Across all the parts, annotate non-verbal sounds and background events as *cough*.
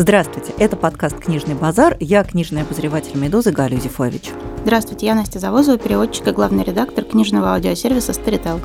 Здравствуйте, это подкаст «Книжный базар». Я книжный обозреватель «Медузы» Галя Юзефович. Здравствуйте, я Настя Завозова, переводчик и главный редактор книжного аудиосервиса «Старител».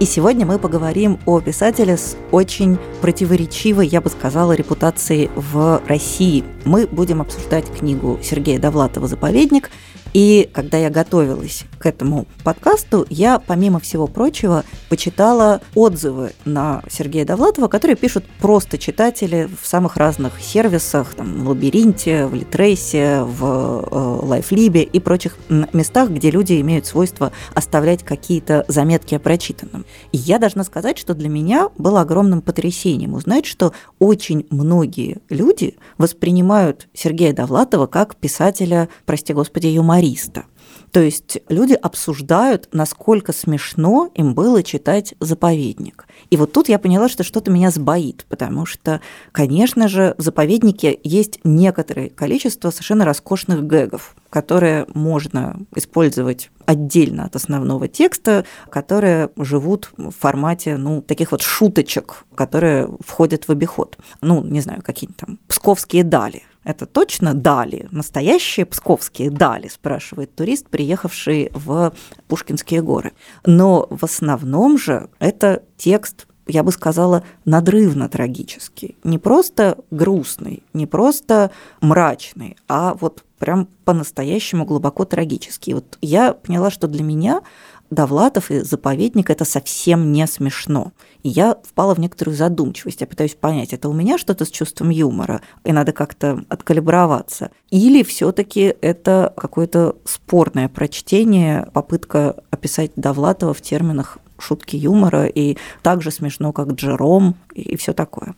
И сегодня мы поговорим о писателе с очень противоречивой, я бы сказала, репутацией в России. Мы будем обсуждать книгу Сергея Довлатова «Заповедник», и когда я готовилась к этому подкасту, я, помимо всего прочего, почитала отзывы на Сергея Довлатова, которые пишут просто читатели в самых разных сервисах, там, в Лабиринте, в Литрейсе, в э, Лайфлибе и прочих местах, где люди имеют свойство оставлять какие-то заметки о прочитанном. И я должна сказать, что для меня было огромным потрясением узнать, что очень многие люди воспринимают Сергея Довлатова как писателя, прости господи, юмориста юмориста. То есть люди обсуждают, насколько смешно им было читать «Заповедник». И вот тут я поняла, что что-то меня сбоит, потому что, конечно же, в «Заповеднике» есть некоторое количество совершенно роскошных гэгов, которые можно использовать отдельно от основного текста, которые живут в формате, ну, таких вот шуточек, которые входят в обиход. Ну, не знаю, какие-нибудь там псковские дали, это точно дали, настоящие псковские дали, спрашивает турист, приехавший в Пушкинские горы. Но в основном же это текст я бы сказала, надрывно трагический. Не просто грустный, не просто мрачный, а вот прям по-настоящему глубоко трагический. Вот я поняла, что для меня Довлатов и заповедник это совсем не смешно. И я впала в некоторую задумчивость. Я пытаюсь понять, это у меня что-то с чувством юмора, и надо как-то откалиброваться. Или все-таки это какое-то спорное прочтение, попытка описать Довлатова в терминах шутки юмора, и так же смешно, как Джером, и все такое.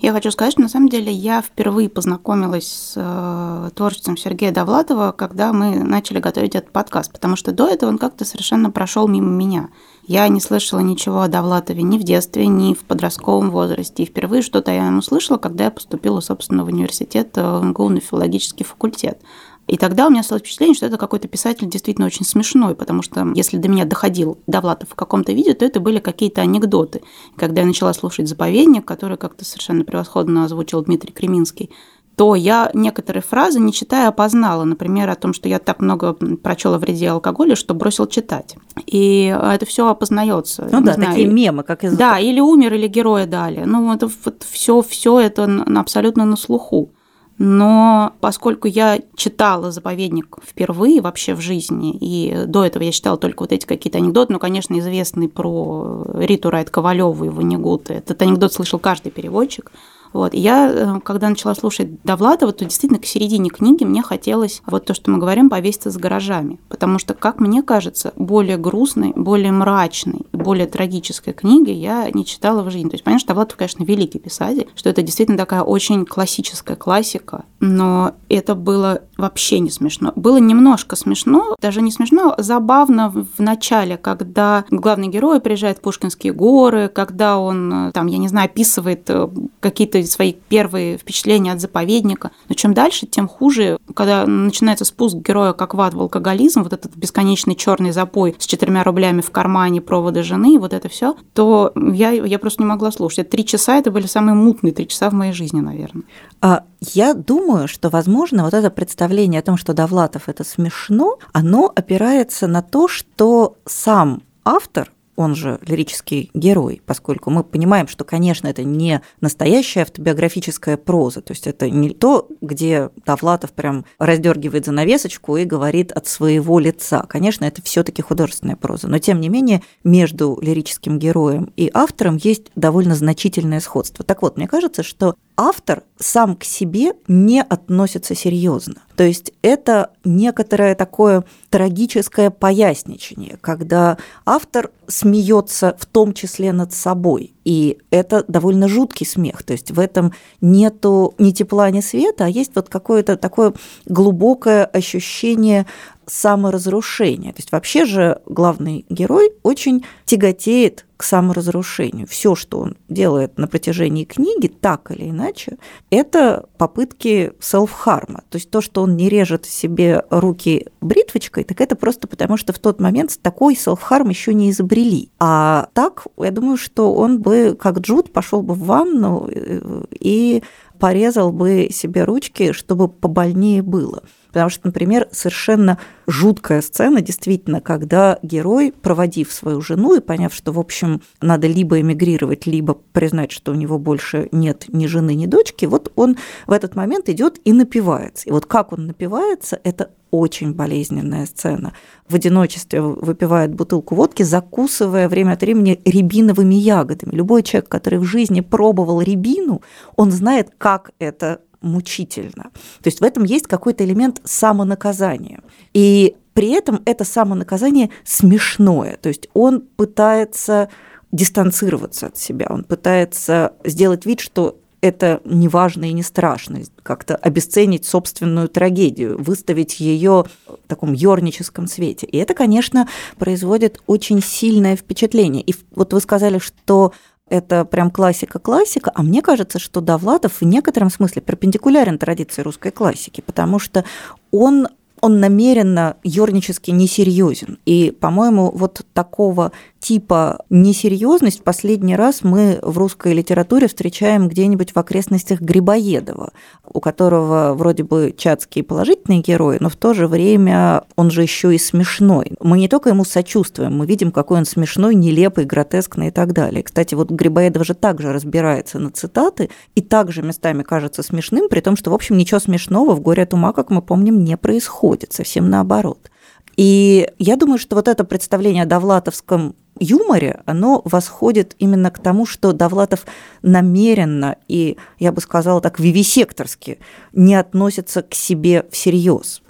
Я хочу сказать, что на самом деле я впервые познакомилась с э, творчеством Сергея Довлатова, когда мы начали готовить этот подкаст, потому что до этого он как-то совершенно прошел мимо меня. Я не слышала ничего о Довлатове ни в детстве, ни в подростковом возрасте. И впервые что-то я ему слышала, когда я поступила, собственно, в университет э, МГУ на филологический факультет. И тогда у меня стало впечатление, что это какой-то писатель действительно очень смешной, потому что если до меня доходил Довлатов в каком-то виде, то это были какие-то анекдоты. Когда я начала слушать «Заповедник», который как-то совершенно превосходно озвучил Дмитрий Креминский, то я некоторые фразы, не читая, опознала. Например, о том, что я так много прочела в вреде алкоголя, что бросил читать. И это все опознается. Ну да, знаю. такие мемы, как из... Да, или умер, или героя дали. Ну, это вот все, все это абсолютно на слуху. Но поскольку я читала «Заповедник» впервые вообще в жизни, и до этого я читала только вот эти какие-то анекдоты, ну, конечно, известный про Риту Райт Ковалеву и Ванигуты. Этот анекдот слышал каждый переводчик – вот. И я, э, когда начала слушать Довлатова, то действительно к середине книги мне хотелось вот то, что мы говорим, повеситься с гаражами. Потому что, как мне кажется, более грустной, более мрачной, более трагической книги я не читала в жизни. То есть, понятно, что Довлатов, конечно, великий писатель, что это действительно такая очень классическая классика, но это было вообще не смешно. Было немножко смешно, даже не смешно, а забавно в начале, когда главный герой приезжает в Пушкинские горы, когда он, э, там, я не знаю, описывает э, какие-то свои первые впечатления от заповедника. Но чем дальше, тем хуже, когда начинается спуск героя как в ад в алкоголизм, вот этот бесконечный черный запой с четырьмя рублями в кармане, проводы жены, вот это все, то я, я просто не могла слушать. Это три часа, это были самые мутные три часа в моей жизни, наверное. А я думаю, что, возможно, вот это представление о том, что Довлатов это смешно, оно опирается на то, что сам автор он же лирический герой, поскольку мы понимаем, что, конечно, это не настоящая автобиографическая проза, то есть это не то, где Довлатов прям раздергивает занавесочку и говорит от своего лица. Конечно, это все таки художественная проза, но тем не менее между лирическим героем и автором есть довольно значительное сходство. Так вот, мне кажется, что автор сам к себе не относится серьезно. То есть это некоторое такое трагическое поясничание, когда автор смеется в том числе над собой. И это довольно жуткий смех. То есть в этом нету ни тепла, ни света, а есть вот какое-то такое глубокое ощущение саморазрушения. То есть вообще же главный герой очень тяготеет к саморазрушению. Все, что он делает на протяжении книги, так или иначе, это попытки селф-харма. То есть то, что он не режет себе руки бритвочкой, так это просто потому, что в тот момент такой селф-харм еще не изобрели. А так, я думаю, что он бы, как Джуд, пошел бы в ванну э, и порезал бы себе ручки, чтобы побольнее было. Потому что, например, совершенно жуткая сцена, действительно, когда герой, проводив свою жену и поняв, что, в общем, надо либо эмигрировать, либо признать, что у него больше нет ни жены, ни дочки, вот он в этот момент идет и напивается. И вот как он напивается, это очень болезненная сцена. В одиночестве выпивает бутылку водки, закусывая время от времени рябиновыми ягодами. Любой человек, который в жизни пробовал рябину, он знает, как это мучительно. То есть в этом есть какой-то элемент самонаказания. И при этом это самонаказание смешное. То есть он пытается дистанцироваться от себя, он пытается сделать вид, что это не важно и не страшно, как-то обесценить собственную трагедию, выставить ее в таком юрническом свете. И это, конечно, производит очень сильное впечатление. И вот вы сказали, что это прям классика-классика, а мне кажется, что Довлатов в некотором смысле перпендикулярен традиции русской классики, потому что он он намеренно юрнически несерьезен. И, по-моему, вот такого типа несерьезность последний раз мы в русской литературе встречаем где-нибудь в окрестностях Грибоедова, у которого вроде бы чатские положительные герои, но в то же время он же еще и смешной. Мы не только ему сочувствуем, мы видим, какой он смешной, нелепый, гротескный и так далее. Кстати, вот Грибоедов же также разбирается на цитаты и также местами кажется смешным, при том, что, в общем, ничего смешного в «Горе от ума», как мы помним, не происходит, совсем наоборот. И я думаю, что вот это представление о довлатовском юморе, оно восходит именно к тому, что Довлатов намеренно и, я бы сказала так, вивисекторски не относится к себе всерьез.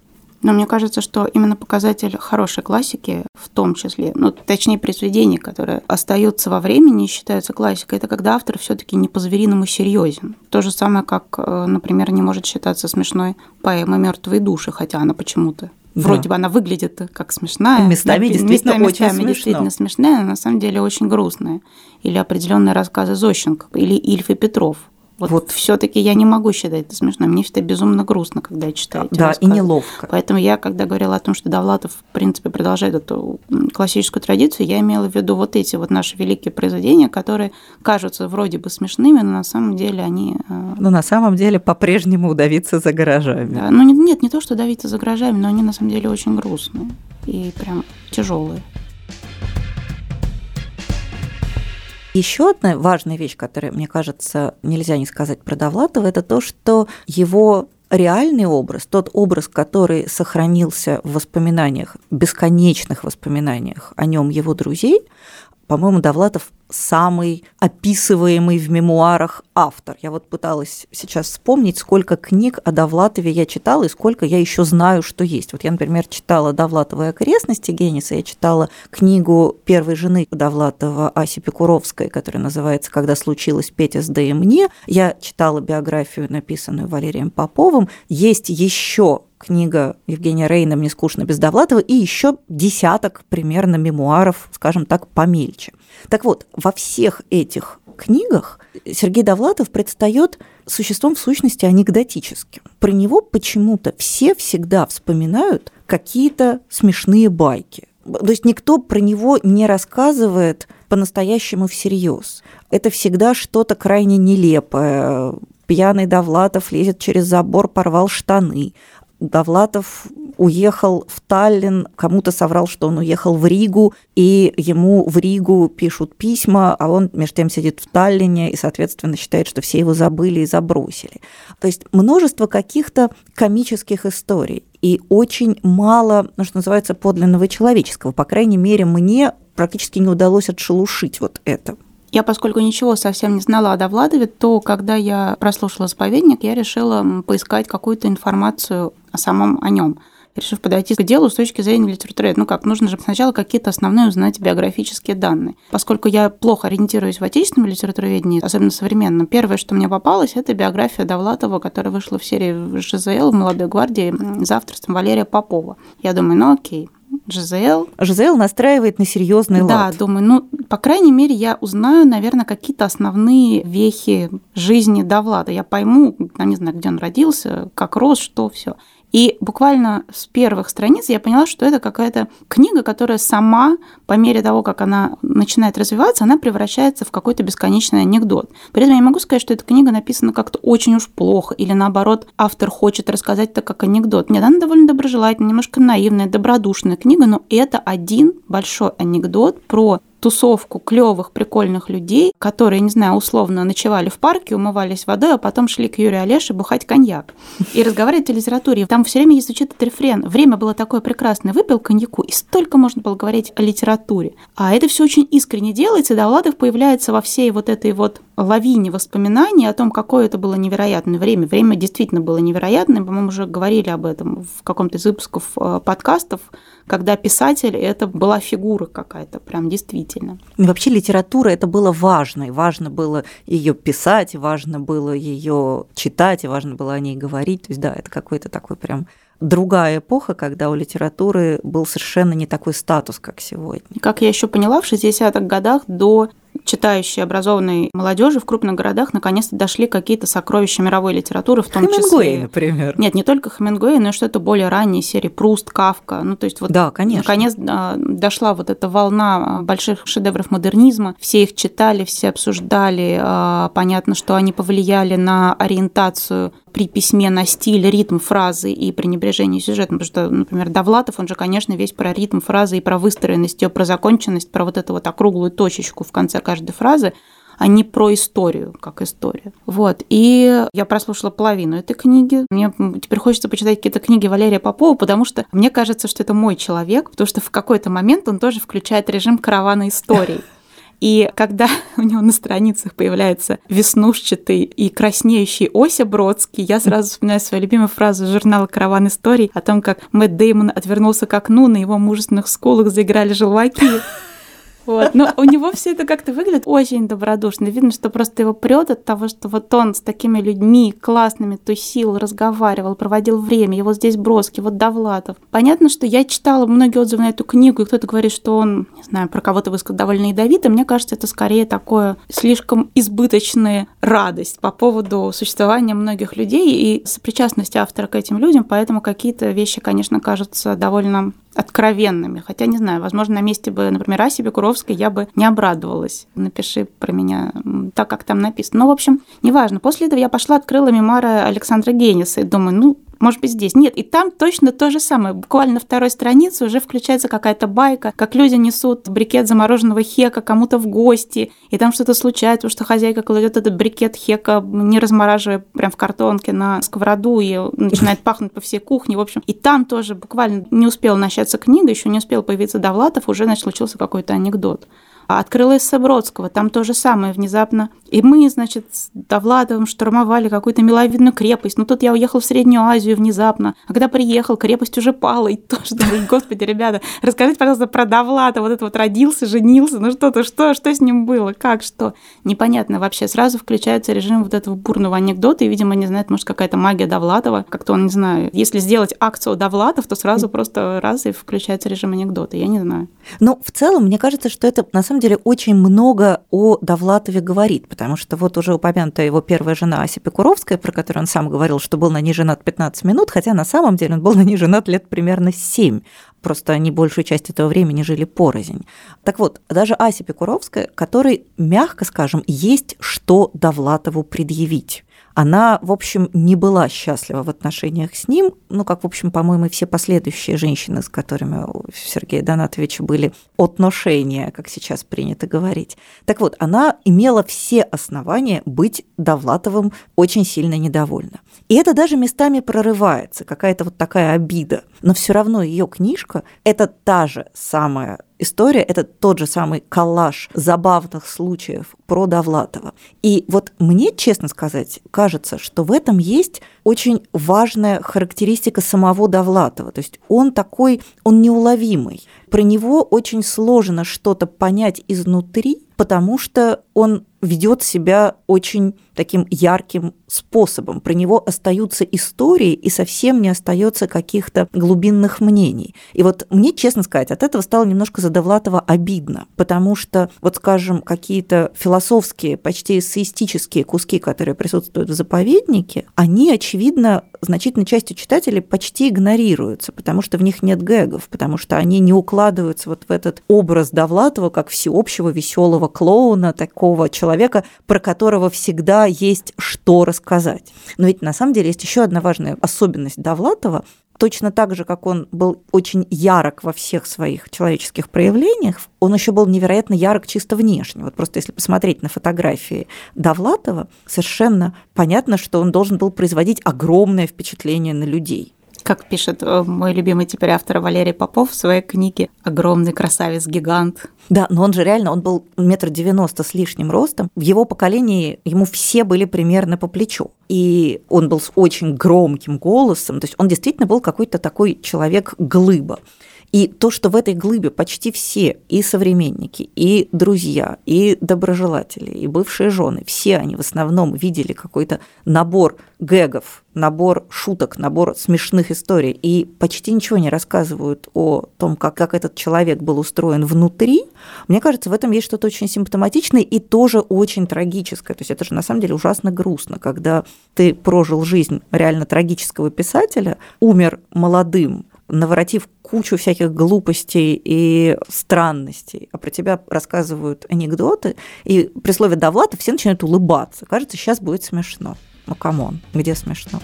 Но мне кажется, что именно показатель хорошей классики, в том числе, ну, точнее, произведений, которые остаются во времени и считаются классикой, это когда автор все-таки не по-звериному серьезен. То же самое, как, э, например, не может считаться смешной поэма Мертвые души, хотя она почему-то Вроде да. бы она выглядит как смешная. Местами, да, действительно, местами, очень местами действительно смешная, но на самом деле очень грустная. Или определенные рассказы Зощенко, или Ильф и Петров. Вот, вот. все-таки я не могу считать это смешно. Мне всегда безумно грустно, когда я читаю. Да, рассказы. и неловко. Поэтому я, когда говорила о том, что Довлатов, в принципе, продолжает эту классическую традицию, я имела в виду вот эти вот наши великие произведения, которые кажутся вроде бы смешными, но на самом деле они... Э, но на самом деле по-прежнему удавиться за гаражами. Да, ну нет, не то, что давиться за гаражами, но они на самом деле очень грустные и прям тяжелые. Еще одна важная вещь, которая, мне кажется, нельзя не сказать про Довлатова, это то, что его реальный образ, тот образ, который сохранился в воспоминаниях, бесконечных воспоминаниях о нем его друзей, по-моему, Довлатов самый описываемый в мемуарах автор. Я вот пыталась сейчас вспомнить, сколько книг о Довлатове я читала и сколько я еще знаю, что есть. Вот я, например, читала Довлатовые окрестности Генниса, я читала книгу первой жены Довлатова Аси Пекуровской, которая называется «Когда случилось Петя с и мне». Я читала биографию, написанную Валерием Поповым. Есть еще книга Евгения Рейна «Мне скучно без Довлатова» и еще десяток примерно мемуаров, скажем так, помельче. Так вот, во всех этих книгах Сергей Довлатов предстает существом в сущности анекдотическим. Про него почему-то все всегда вспоминают какие-то смешные байки. То есть никто про него не рассказывает по-настоящему всерьез. Это всегда что-то крайне нелепое. Пьяный Довлатов лезет через забор, порвал штаны. Довлатов уехал в Таллин, кому-то соврал, что он уехал в Ригу, и ему в Ригу пишут письма, а он между тем сидит в Таллине и, соответственно, считает, что все его забыли и забросили. То есть множество каких-то комических историй и очень мало, ну, что называется, подлинного человеческого. По крайней мере, мне практически не удалось отшелушить вот это. Я, поскольку ничего совсем не знала о Довладове, то когда я прослушала заповедник, я решила поискать какую-то информацию о самом о нем решив подойти к делу с точки зрения литературы. Ну как, нужно же сначала какие-то основные узнать биографические данные. Поскольку я плохо ориентируюсь в отечественном литературоведении, особенно современном, первое, что мне попалось, это биография Довлатова, которая вышла в серии ЖЗЛ в «Молодой гвардии» за авторством Валерия Попова. Я думаю, ну окей, Жизел. Жизел настраивает на серьезный лад. Да, думаю, ну, по крайней мере, я узнаю, наверное, какие-то основные вехи жизни Довлада. Я пойму, я не знаю, где он родился, как рос, что все. И буквально с первых страниц я поняла, что это какая-то книга, которая сама, по мере того, как она начинает развиваться, она превращается в какой-то бесконечный анекдот. При этом я могу сказать, что эта книга написана как-то очень уж плохо, или наоборот, автор хочет рассказать это как анекдот. Нет, она довольно доброжелательная, немножко наивная, добродушная книга, но это один большой анекдот про тусовку клевых, прикольных людей, которые, не знаю, условно ночевали в парке, умывались водой, а потом шли к Юрию Олеше бухать коньяк и разговаривать о литературе. Там все время звучит этот рефрен. Время было такое прекрасное. Выпил коньяку, и столько можно было говорить о литературе. А это все очень искренне делается, и Довладов появляется во всей вот этой вот лавине воспоминаний о том, какое это было невероятное время. Время действительно было невероятное. По-моему, уже говорили об этом в каком-то из выпусков э, подкастов, когда писатель это была фигура какая-то, прям действительно. И вообще литература это было важно, и важно было ее писать, важно было ее читать, и важно было о ней говорить. То есть да, это какой-то такой прям другая эпоха, когда у литературы был совершенно не такой статус, как сегодня. Как я еще поняла, в 60-х годах до читающей, образованной молодежи в крупных городах наконец-то дошли какие-то сокровища мировой литературы, в том Хемингуэй, числе... например. Нет, не только Хемингуэй, но и что-то более ранние серии Пруст, Кавка. Ну, то есть вот да, конечно. наконец дошла вот эта волна больших шедевров модернизма. Все их читали, все обсуждали. А, понятно, что они повлияли на ориентацию при письме на стиль, ритм фразы и пренебрежение сюжетом. Потому что, например, Довлатов, он же, конечно, весь про ритм фразы и про выстроенность ее, про законченность, про вот эту вот округлую точечку в конце каждой фразы а не про историю, как история. Вот. И я прослушала половину этой книги. Мне теперь хочется почитать какие-то книги Валерия Попова, потому что мне кажется, что это мой человек, потому что в какой-то момент он тоже включает режим каравана историй. *laughs* И когда у него на страницах появляется веснушчатый и краснеющий Ося Бродский, я сразу вспоминаю свою любимую фразу журнала «Караван историй» о том, как Мэтт Деймон отвернулся к окну, на его мужественных скулах заиграли желваки. *laughs* Вот. Но у него все это как-то выглядит очень добродушно. Видно, что просто его прет от того, что вот он с такими людьми классными тусил, разговаривал, проводил время. Его здесь Броски, вот Довлатов. Понятно, что я читала многие отзывы на эту книгу, и кто-то говорит, что он, не знаю, про кого-то высказал довольно ядовито. Мне кажется, это скорее такое слишком избыточная радость по поводу существования многих людей и сопричастности автора к этим людям, поэтому какие-то вещи, конечно, кажутся довольно откровенными. Хотя, не знаю, возможно, на месте бы, например, Аси Бекуровской я бы не обрадовалась. Напиши про меня так, как там написано. Но, в общем, неважно. После этого я пошла, открыла мемуары Александра Гениса и думаю, ну, может быть, здесь. Нет, и там точно то же самое. Буквально на второй странице уже включается какая-то байка, как люди несут брикет замороженного хека кому-то в гости, и там что-то случается, потому что хозяйка кладет этот брикет хека, не размораживая прям в картонке на сковороду, и начинает пахнуть по всей кухне. В общем, и там тоже буквально не успела начаться книга, еще не успел появиться Довлатов, уже значит, случился какой-то анекдот. Открыла эссе Бродского, там то же самое внезапно. И мы, значит, с Довладовым штурмовали какую-то миловидную крепость. Ну, тут я уехал в Среднюю Азию внезапно. А когда приехал, крепость уже пала. И тоже думаю, господи, ребята, расскажите, пожалуйста, про Довлада. Вот это вот родился, женился, ну что-то, что, что с ним было, как, что. Непонятно вообще. Сразу включается режим вот этого бурного анекдота. И, видимо, не знает, может, какая-то магия Довлатова. Как-то он, не знаю, если сделать акцию Довлатов, то сразу просто раз и включается режим анекдота. Я не знаю. Ну, в целом, мне кажется, что это на самом самом деле очень много о Довлатове говорит, потому что вот уже упомянутая его первая жена Ася Пекуровская, про которую он сам говорил, что был на ней женат 15 минут, хотя на самом деле он был на ней женат лет примерно 7 просто они большую часть этого времени жили порознь. Так вот, даже Ася Пекуровская, которой, мягко скажем, есть что Довлатову предъявить она, в общем, не была счастлива в отношениях с ним, ну, как, в общем, по-моему, все последующие женщины, с которыми у Сергея Донатовича были отношения, как сейчас принято говорить. Так вот, она имела все основания быть Довлатовым очень сильно недовольна. И это даже местами прорывается, какая-то вот такая обида. Но все равно ее книжка – это та же самая история – это тот же самый коллаж забавных случаев про Довлатова. И вот мне, честно сказать, кажется, что в этом есть очень важная характеристика самого Довлатова. То есть он такой, он неуловимый. Про него очень сложно что-то понять изнутри, потому что он ведет себя очень таким ярким способом. Про него остаются истории и совсем не остается каких-то глубинных мнений. И вот мне, честно сказать, от этого стало немножко за Довлатова обидно, потому что, вот скажем, какие-то философские, почти эссеистические куски, которые присутствуют в заповеднике, они, очевидно, значительной частью читателей почти игнорируются, потому что в них нет гэгов, потому что они не укладываются вот в этот образ Довлатова как всеобщего веселого клоуна, такого человека, про которого всегда есть что рассказать. Но ведь на самом деле есть еще одна важная особенность Довлатова, точно так же, как он был очень ярок во всех своих человеческих проявлениях, он еще был невероятно ярок чисто внешне. Вот просто если посмотреть на фотографии Довлатова, совершенно понятно, что он должен был производить огромное впечатление на людей как пишет э, мой любимый теперь автор Валерий Попов в своей книге «Огромный красавец-гигант». Да, но он же реально, он был метр девяносто с лишним ростом. В его поколении ему все были примерно по плечу. И он был с очень громким голосом. То есть он действительно был какой-то такой человек-глыба. И то, что в этой глыбе почти все и современники, и друзья, и доброжелатели, и бывшие жены, все они в основном видели какой-то набор гэгов, набор шуток, набор смешных историй, и почти ничего не рассказывают о том, как, как этот человек был устроен внутри, мне кажется, в этом есть что-то очень симптоматичное и тоже очень трагическое. То есть это же на самом деле ужасно грустно, когда ты прожил жизнь реально трагического писателя, умер молодым, наворотив кучу всяких глупостей и странностей, а про тебя рассказывают анекдоты, и при слове «Довлатов» все начинают улыбаться. Кажется, сейчас будет смешно. Ну, come on, где смешно?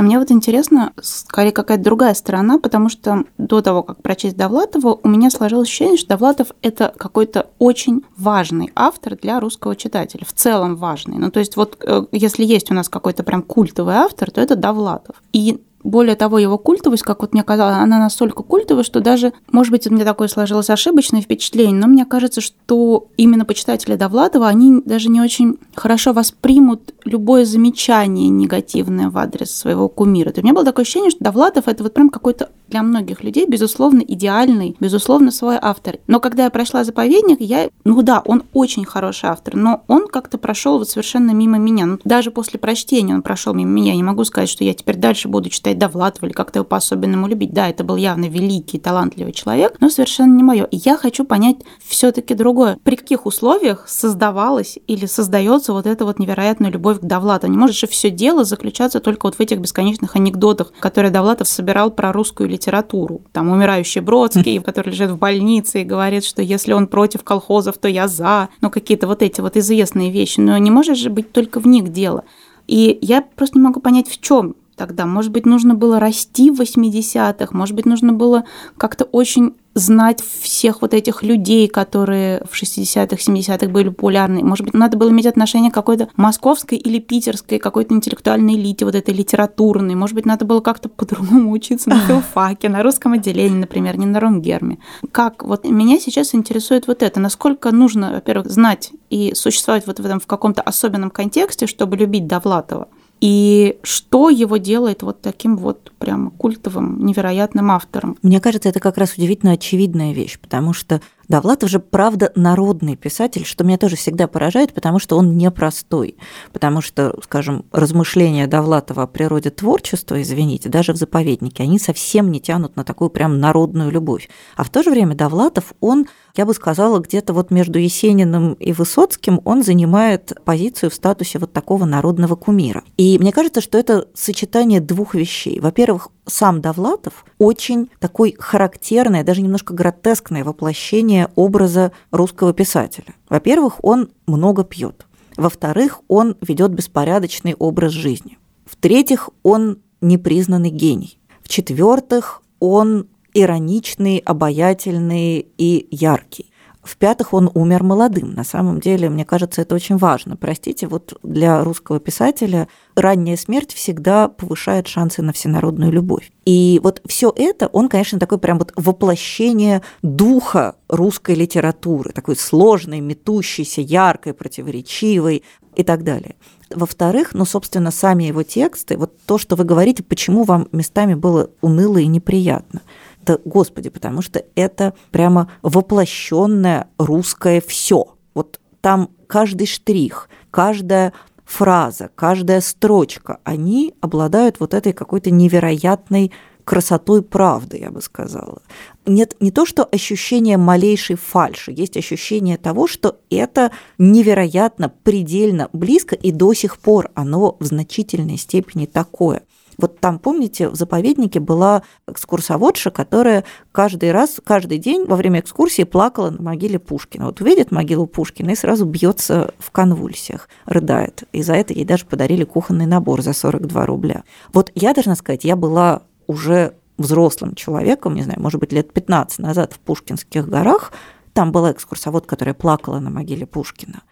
А мне вот интересно, скорее какая-то другая сторона, потому что до того, как прочесть Довлатова, у меня сложилось ощущение, что Довлатов — это какой-то очень важный автор для русского читателя, в целом важный. Ну, то есть вот э, если есть у нас какой-то прям культовый автор, то это Довлатов. И более того, его культовость, как вот мне казалось, она настолько культовая, что даже, может быть, у меня такое сложилось ошибочное впечатление, но мне кажется, что именно почитатели Довлатова, они даже не очень хорошо воспримут любое замечание негативное в адрес своего кумира. То есть у меня было такое ощущение, что Довлатов — это вот прям какой-то для многих людей, безусловно, идеальный, безусловно, свой автор. Но когда я прошла «Заповедник», я, ну да, он очень хороший автор, но он как-то прошел вот совершенно мимо меня. Ну, даже после прочтения он прошел мимо меня. Я не могу сказать, что я теперь дальше буду читать Довлатова или как-то его по-особенному любить. Да, это был явно великий, талантливый человек, но совершенно не мое. И я хочу понять все-таки другое. При каких условиях создавалась или создается вот эта вот невероятная любовь к Довлатову? Не может же все дело заключаться только вот в этих бесконечных анекдотах, которые Довлатов собирал про русскую литературу литературу. Там умирающий Бродский, *laughs* который лежит в больнице и говорит, что если он против колхозов, то я за. Ну, какие-то вот эти вот известные вещи. Но не может же быть только в них дело. И я просто не могу понять, в чем тогда. Может быть, нужно было расти в 80-х, может быть, нужно было как-то очень знать всех вот этих людей, которые в 60-х, 70-х были популярны. Может быть, надо было иметь отношение к какой-то московской или питерской какой-то интеллектуальной элите, вот этой литературной. Может быть, надо было как-то по-другому *laughs* учиться на филфаке, на русском отделении, например, не на Рунгерме. Как? Вот меня сейчас интересует вот это. Насколько нужно, во-первых, знать и существовать вот в этом в каком-то особенном контексте, чтобы любить Довлатова? И что его делает вот таким вот прям культовым, невероятным автором? Мне кажется, это как раз удивительно очевидная вещь, потому что Довлатов же, правда, народный писатель, что меня тоже всегда поражает, потому что он непростой. Потому что, скажем, размышления Довлатова о природе творчества, извините, даже в заповеднике, они совсем не тянут на такую прям народную любовь. А в то же время Довлатов, он, я бы сказала, где-то вот между Есениным и Высоцким он занимает позицию в статусе вот такого народного кумира. И мне кажется, что это сочетание двух вещей. Во-первых, сам Довлатов очень такой характерное, даже немножко гротескное воплощение образа русского писателя. Во-первых, он много пьет. Во-вторых, он ведет беспорядочный образ жизни. В-третьих, он непризнанный гений. В-четвертых, он ироничный, обаятельный и яркий. В-пятых, он умер молодым. На самом деле, мне кажется, это очень важно. Простите, вот для русского писателя ранняя смерть всегда повышает шансы на всенародную любовь. И вот все это, он, конечно, такой прям вот воплощение духа русской литературы, такой сложной, метущейся, яркой, противоречивой и так далее. Во-вторых, ну, собственно, сами его тексты, вот то, что вы говорите, почему вам местами было уныло и неприятно. Да, господи, потому что это прямо воплощенное русское все. Вот там каждый штрих, каждая фраза, каждая строчка, они обладают вот этой какой-то невероятной красотой правды, я бы сказала. Нет не то, что ощущение малейшей фальши, есть ощущение того, что это невероятно, предельно близко, и до сих пор оно в значительной степени такое. Вот там, помните, в заповеднике была экскурсоводша, которая каждый раз, каждый день во время экскурсии плакала на могиле Пушкина. Вот увидит могилу Пушкина и сразу бьется в конвульсиях, рыдает. И за это ей даже подарили кухонный набор за 42 рубля. Вот я должна сказать, я была уже взрослым человеком, не знаю, может быть, лет 15 назад в Пушкинских горах, там была экскурсовод, которая плакала на могиле Пушкина.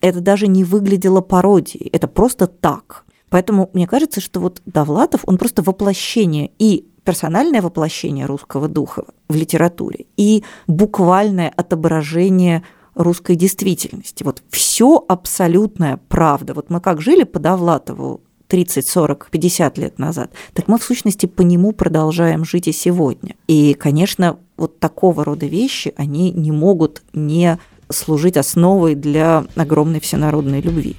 Это даже не выглядело пародией, это просто так. Поэтому мне кажется, что вот Довлатов, он просто воплощение и персональное воплощение русского духа в литературе, и буквальное отображение русской действительности. Вот все абсолютная правда. Вот мы как жили по Довлатову 30, 40, 50 лет назад, так мы в сущности по нему продолжаем жить и сегодня. И, конечно, вот такого рода вещи, они не могут не служить основой для огромной всенародной любви.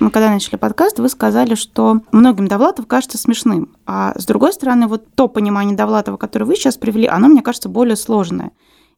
Мы когда начали подкаст, вы сказали, что многим Довлатов кажется смешным. А с другой стороны, вот то понимание Довлатова, которое вы сейчас привели, оно, мне кажется, более сложное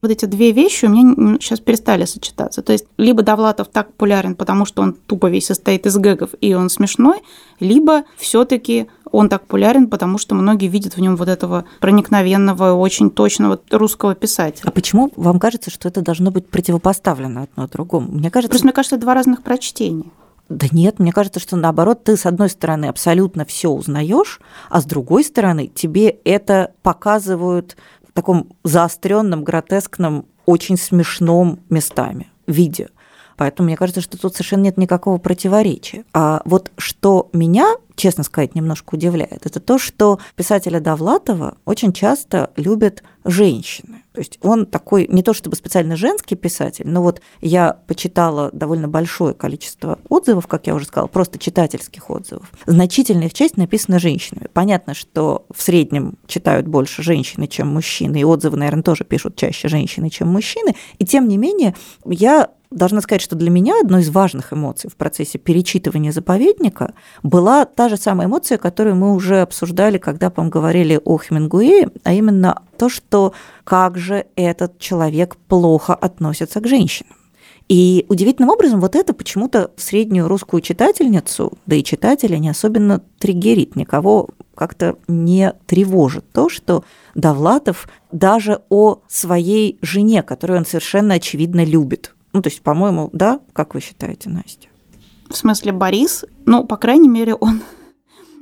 вот эти две вещи у меня сейчас перестали сочетаться. То есть либо Довлатов так популярен, потому что он тупо весь состоит из гэгов и он смешной, либо все-таки он так популярен, потому что многие видят в нем вот этого проникновенного, очень точного русского писателя. А почему вам кажется, что это должно быть противопоставлено одно другому? Мне кажется, Просто мне кажется, это два разных прочтения. Да нет, мне кажется, что наоборот, ты с одной стороны абсолютно все узнаешь, а с другой стороны тебе это показывают таком заостренном, гротескном, очень смешном местами виде. Поэтому мне кажется, что тут совершенно нет никакого противоречия. А вот что меня, честно сказать, немножко удивляет, это то, что писателя Довлатова очень часто любят женщины. То есть он такой, не то чтобы специально женский писатель, но вот я почитала довольно большое количество отзывов, как я уже сказала, просто читательских отзывов. Значительная их часть написана женщинами. Понятно, что в среднем читают больше женщины, чем мужчины, и отзывы, наверное, тоже пишут чаще женщины, чем мужчины. И тем не менее, я должна сказать, что для меня одной из важных эмоций в процессе перечитывания заповедника была та же самая эмоция, которую мы уже обсуждали, когда, по говорили о Хемингуэе, а именно то, что как же этот человек плохо относится к женщинам. И удивительным образом вот это почему-то среднюю русскую читательницу, да и читателя не особенно триггерит, никого как-то не тревожит то, что Довлатов даже о своей жене, которую он совершенно очевидно любит, ну, то есть, по-моему, да? Как вы считаете, Настя? В смысле, Борис, ну, по крайней мере, он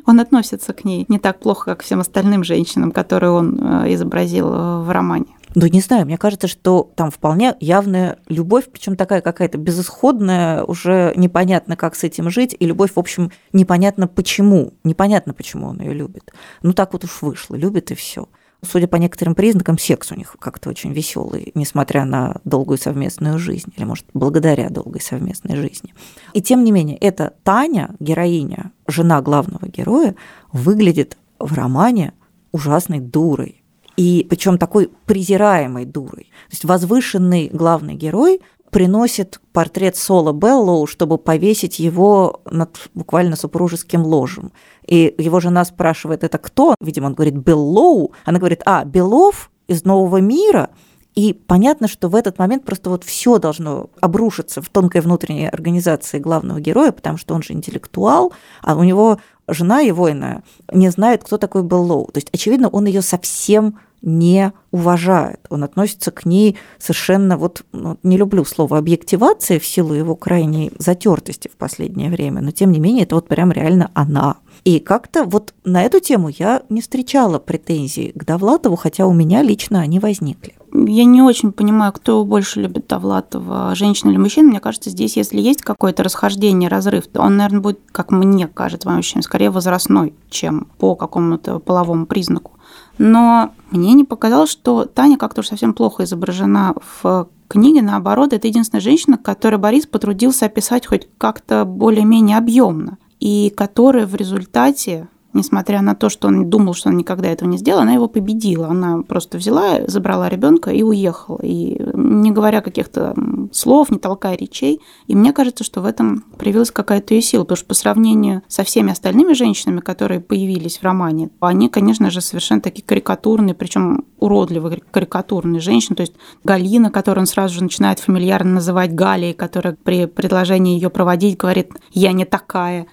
он относится к ней не так плохо, как всем остальным женщинам, которые он э, изобразил э, в романе. Ну, не знаю, мне кажется, что там вполне явная любовь, причем такая какая-то безысходная, уже непонятно, как с этим жить, и любовь, в общем, непонятно почему, непонятно, почему он ее любит. Ну, так вот уж вышло, любит и все. Судя по некоторым признакам, секс у них как-то очень веселый, несмотря на долгую совместную жизнь, или, может, благодаря долгой совместной жизни. И тем не менее, эта Таня, героиня, жена главного героя, выглядит в романе ужасной дурой. И причем такой презираемой дурой. То есть возвышенный главный герой приносит портрет Соло Беллоу, чтобы повесить его над буквально супружеским ложем. И его жена спрашивает, это кто? Видимо, он говорит Беллоу. Она говорит, а, Белов из Нового мира. И понятно, что в этот момент просто вот все должно обрушиться в тонкой внутренней организации главного героя, потому что он же интеллектуал, а у него жена его иная не знает, кто такой Беллоу. То есть, очевидно, он ее совсем не уважает. Он относится к ней совершенно, вот ну, не люблю слово объективация в силу его крайней затертости в последнее время, но тем не менее это вот прям реально она. И как-то вот на эту тему я не встречала претензий к Довлатову, хотя у меня лично они возникли. Я не очень понимаю, кто больше любит Довлатова, женщина или мужчина. Мне кажется, здесь, если есть какое-то расхождение, разрыв, то он, наверное, будет, как мне кажется, моим ощущением, скорее возрастной, чем по какому-то половому признаку. Но мне не показалось, что Таня как-то уж совсем плохо изображена в книге, наоборот, это единственная женщина, которой Борис потрудился описать хоть как-то более-менее объемно, и которая в результате несмотря на то, что он думал, что он никогда этого не сделал, она его победила. Она просто взяла, забрала ребенка и уехала. И не говоря каких-то слов, не толкая речей. И мне кажется, что в этом проявилась какая-то ее сила, потому что по сравнению со всеми остальными женщинами, которые появились в романе, они, конечно же, совершенно такие карикатурные, причем уродливые карикатурные женщины. То есть Галина, которую он сразу же начинает фамильярно называть Галией, которая при предложении ее проводить говорит «я не такая».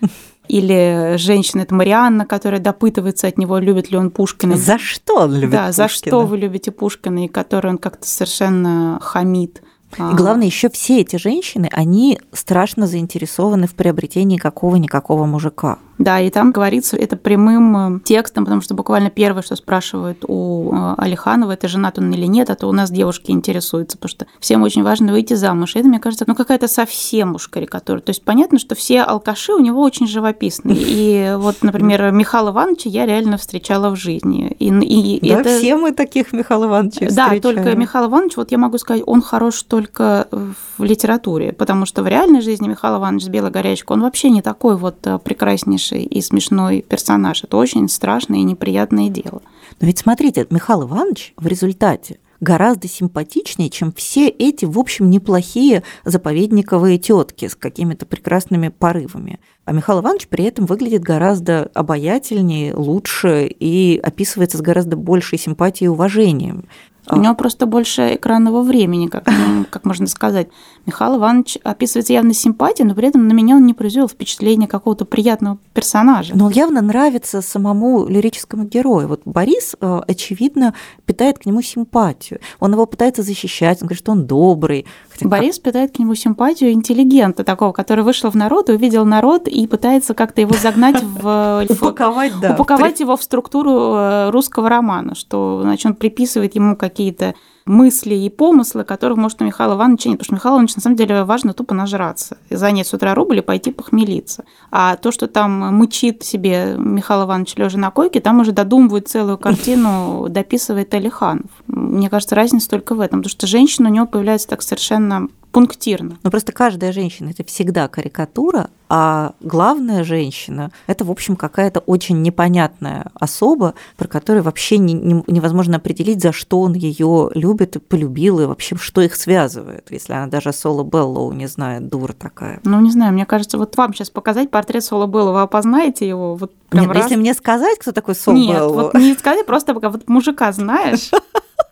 Или женщина это Марианна, которая допытывается от него, любит ли он Пушкина. За что он любит Да, Пушкина? за что вы любите Пушкина, и который он как-то совершенно хамит. И главное, еще все эти женщины, они страшно заинтересованы в приобретении какого-никакого мужика. Да, и там говорится это прямым э, текстом, потому что буквально первое, что спрашивают у э, Алиханова, это женат он или нет, а то у нас девушки интересуются, потому что всем очень важно выйти замуж. И это, мне кажется, ну какая-то совсем уж карикатура. То есть понятно, что все алкаши у него очень живописные. *laughs* И вот, например, Михаила Ивановича я реально встречала в жизни. И, и да, это... все мы таких Михаила Ивановича Да, только Михаил Иванович, вот я могу сказать, он хорош только в литературе, потому что в реальной жизни Михаил Иванович с белой горячкой, он вообще не такой вот э, прекраснейший хороший и смешной персонаж. Это очень страшное и неприятное дело. Но ведь смотрите, Михаил Иванович в результате гораздо симпатичнее, чем все эти, в общем, неплохие заповедниковые тетки с какими-то прекрасными порывами. А Михаил Иванович при этом выглядит гораздо обаятельнее, лучше и описывается с гораздо большей симпатией и уважением. У него просто больше экранного времени, как, *laughs* как можно сказать. Михаил Иванович описывается явно симпатией, но при этом на меня он не произвел впечатление какого-то приятного персонажа. Но он явно нравится самому лирическому герою. Вот Борис, э, очевидно, питает к нему симпатию. Он его пытается защищать, он говорит, что он добрый. Хотя Борис как... питает к нему симпатию интеллигента такого, который вышел в народ, увидел народ и пытается как-то его загнать в... *laughs* Упаковать, да. Упаковать его в структуру э, русского романа, что, значит, он приписывает ему какие какие-то мысли и помыслы, которых, может, у Михаила Ивановича нет. Потому что Михаил Иванович, на самом деле, важно тупо нажраться, занять с утра рубль и пойти похмелиться. А то, что там мычит себе Михаил Иванович лежа на койке, там уже додумывает целую картину, дописывает Алиханов. Мне кажется, разница только в этом, потому что женщина у него появляется так совершенно пунктирно. Ну просто каждая женщина это всегда карикатура, а главная женщина это, в общем, какая-то очень непонятная особа, про которую вообще не, не, невозможно определить, за что он ее любит, полюбил и вообще что их связывает, если она даже Соло Беллоу не знает, дура такая. Ну не знаю, мне кажется, вот вам сейчас показать портрет Сола Беллоу, вы опознаете его? Вот прям Нет, раз... если мне сказать, кто такой Сол Нет, Беллоу... вот не сказать, просто пока вот мужика знаешь, *laughs*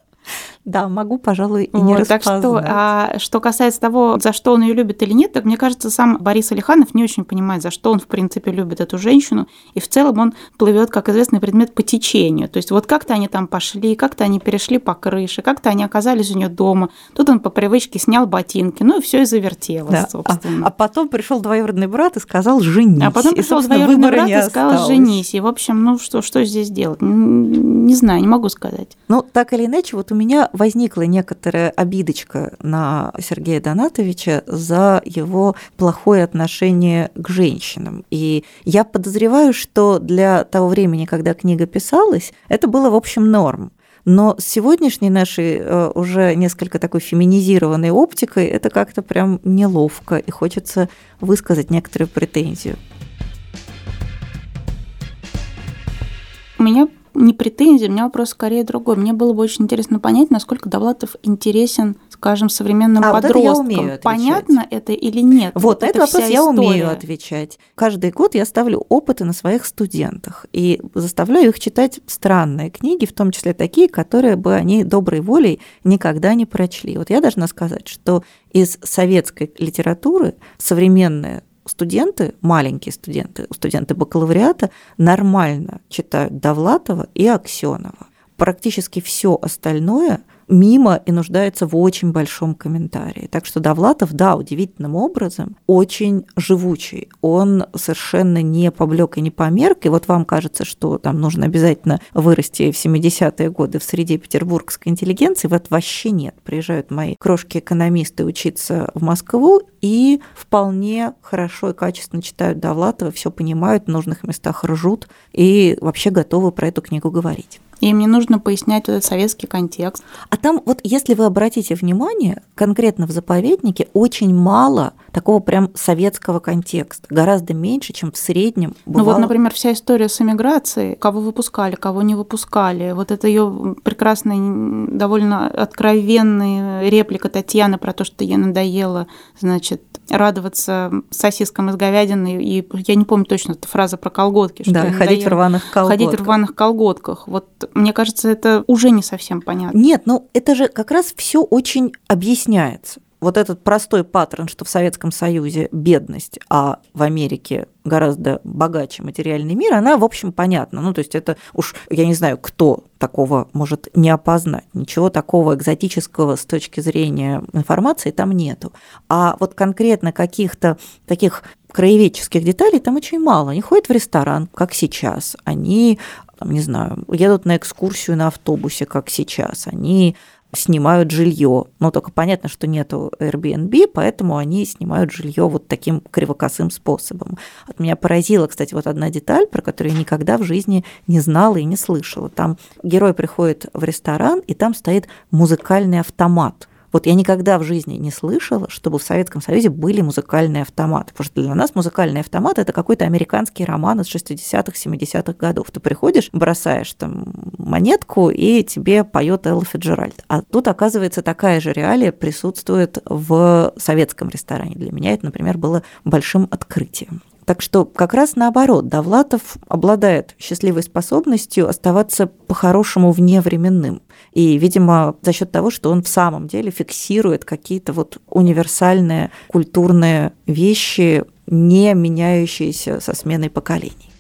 Да, могу, пожалуй, и не вот, Так что, а что касается того, за что он ее любит или нет, так мне кажется, сам Борис Алиханов не очень понимает, за что он, в принципе, любит эту женщину. И в целом он плывет, как известный предмет, по течению. То есть вот как-то они там пошли, как-то они перешли по крыше, как-то они оказались у нее дома. Тут он по привычке снял ботинки, ну и все и завертелось, да. собственно. А, а потом пришел двоюродный брат и сказал «женись». А потом пришел двоюродный брат и сказал. «женись». И, в общем, ну что, что здесь делать? Не знаю, не могу сказать. Ну, так или иначе, вот у меня возникла некоторая обидочка на Сергея Донатовича за его плохое отношение к женщинам. И я подозреваю, что для того времени, когда книга писалась, это было, в общем, норм. Но с сегодняшней нашей э, уже несколько такой феминизированной оптикой это как-то прям неловко, и хочется высказать некоторые претензии. У меня не претензия, у меня вопрос скорее другой. Мне было бы очень интересно понять, насколько Довлатов интересен, скажем, современным а, подросткам. Вот это Понятно это или нет? Вот, вот этот вопрос я умею отвечать. Каждый год я ставлю опыты на своих студентах и заставляю их читать странные книги, в том числе такие, которые бы они доброй волей никогда не прочли. Вот я должна сказать, что из советской литературы современная студенты, маленькие студенты, студенты бакалавриата нормально читают Довлатова и Аксенова. Практически все остальное – мимо и нуждается в очень большом комментарии. Так что Довлатов, да, удивительным образом очень живучий. Он совершенно не поблек и не померк. И вот вам кажется, что там нужно обязательно вырасти в 70-е годы в среде петербургской интеллигенции. Вот вообще нет. Приезжают мои крошки-экономисты учиться в Москву и вполне хорошо и качественно читают Довлатова, все понимают, в нужных местах ржут и вообще готовы про эту книгу говорить. И им не нужно пояснять этот советский контекст. А там вот, если вы обратите внимание, конкретно в заповеднике очень мало такого прям советского контекста, гораздо меньше, чем в среднем бывало. Ну вот, например, вся история с эмиграцией, кого выпускали, кого не выпускали, вот это ее прекрасная, довольно откровенная реплика Татьяны про то, что ей надоело, значит, радоваться сосискам из говядины, и я не помню точно эту фразу про колготки. Что да, ходить в рваных колготках. Ходить в рваных колготках. Вот мне кажется, это уже не совсем понятно. Нет, ну это же как раз все очень объясняется вот этот простой паттерн, что в Советском Союзе бедность, а в Америке гораздо богаче материальный мир, она, в общем, понятна. Ну, то есть это уж, я не знаю, кто такого может не опознать. Ничего такого экзотического с точки зрения информации там нету. А вот конкретно каких-то таких краеведческих деталей там очень мало. Они ходят в ресторан, как сейчас. Они, там, не знаю, едут на экскурсию на автобусе, как сейчас. Они снимают жилье. Но только понятно, что нету Airbnb, поэтому они снимают жилье вот таким кривокосым способом. От меня поразила, кстати, вот одна деталь, про которую я никогда в жизни не знала и не слышала. Там герой приходит в ресторан, и там стоит музыкальный автомат – вот я никогда в жизни не слышала, чтобы в Советском Союзе были музыкальные автоматы. Потому что для нас музыкальный автомат – это какой-то американский роман из 60-х, 70-х годов. Ты приходишь, бросаешь там монетку, и тебе поет Элла Фиджеральд. А тут, оказывается, такая же реалия присутствует в советском ресторане. Для меня это, например, было большим открытием. Так что как раз наоборот, Довлатов обладает счастливой способностью оставаться по-хорошему вневременным. И, видимо, за счет того, что он в самом деле фиксирует какие-то вот универсальные культурные вещи, не меняющиеся со сменой поколений.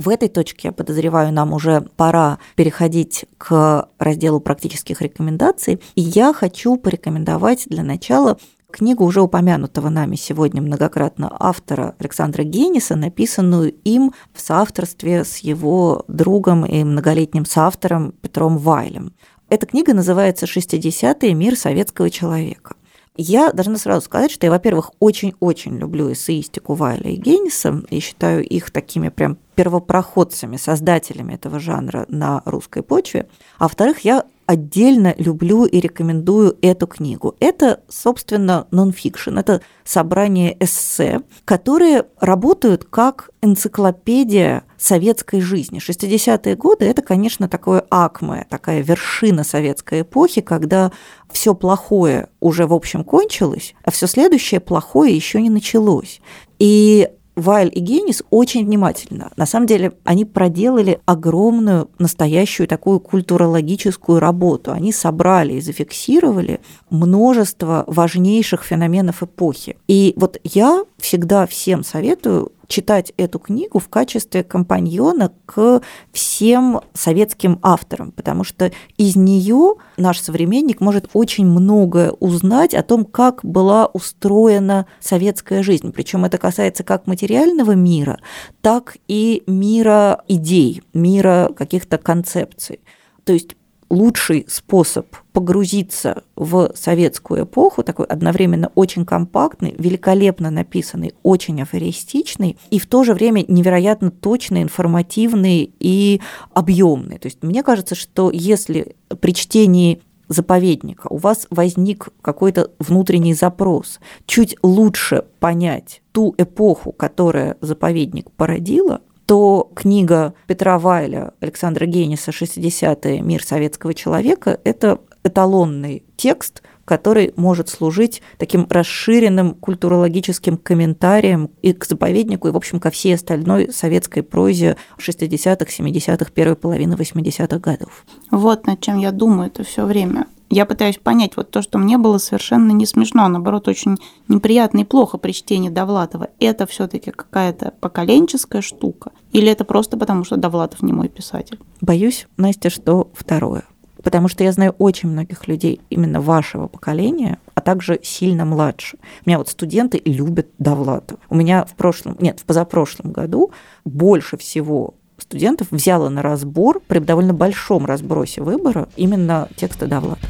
В этой точке, я подозреваю, нам уже пора переходить к разделу практических рекомендаций. И я хочу порекомендовать для начала книгу уже упомянутого нами сегодня многократно автора Александра Генниса, написанную им в соавторстве с его другом и многолетним соавтором Петром Вайлем. Эта книга называется «60-е. Мир советского человека». Я должна сразу сказать, что я, во-первых, очень-очень люблю эссеистику Вайля и Генниса и считаю их такими прям первопроходцами, создателями этого жанра на русской почве. А во-вторых, я отдельно люблю и рекомендую эту книгу. Это, собственно, нонфикшн, это собрание эссе, которые работают как энциклопедия советской жизни. 60-е годы – это, конечно, такое акме, такая вершина советской эпохи, когда все плохое уже, в общем, кончилось, а все следующее плохое еще не началось. И Вайль и Генис очень внимательно. На самом деле они проделали огромную, настоящую такую культурологическую работу. Они собрали и зафиксировали множество важнейших феноменов эпохи. И вот я всегда всем советую читать эту книгу в качестве компаньона к всем советским авторам, потому что из нее наш современник может очень многое узнать о том, как была устроена советская жизнь. Причем это касается как материального мира, так и мира идей, мира каких-то концепций. То есть лучший способ погрузиться в советскую эпоху, такой одновременно очень компактный, великолепно написанный, очень афористичный и в то же время невероятно точный, информативный и объемный. То есть мне кажется, что если при чтении заповедника у вас возник какой-то внутренний запрос чуть лучше понять ту эпоху, которая заповедник породила, то книга Петра Вайля, Александра Гениса «60-е. Мир советского человека» – это эталонный текст, который может служить таким расширенным культурологическим комментарием и к заповеднику, и, в общем, ко всей остальной советской прозе 60-х, 70-х, первой половины 80-х годов. Вот над чем я думаю это все время я пытаюсь понять вот то, что мне было совершенно не смешно, а наоборот, очень неприятно и плохо при чтении Довлатова. Это все таки какая-то поколенческая штука? Или это просто потому, что Довлатов не мой писатель? Боюсь, Настя, что второе. Потому что я знаю очень многих людей именно вашего поколения, а также сильно младше. У меня вот студенты любят Довлатова. У меня в прошлом, нет, в позапрошлом году больше всего студентов взяла на разбор при довольно большом разбросе выбора именно текста Довлатова.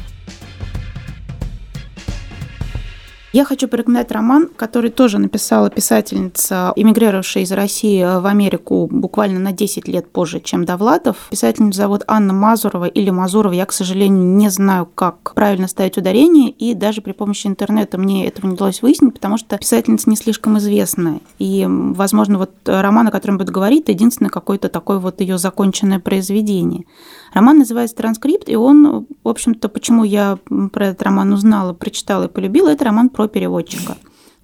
Я хочу порекомендовать роман, который тоже написала писательница, эмигрировавшая из России в Америку буквально на 10 лет позже, чем Довлатов. Писательницу зовут Анна Мазурова или Мазурова. Я, к сожалению, не знаю, как правильно ставить ударение, и даже при помощи интернета мне этого не удалось выяснить, потому что писательница не слишком известная. И, возможно, вот роман, о котором будет говорить, единственное какое-то такое вот ее законченное произведение. Роман называется «Транскрипт», и он, в общем-то, почему я про этот роман узнала, прочитала и полюбила, это роман про переводчика.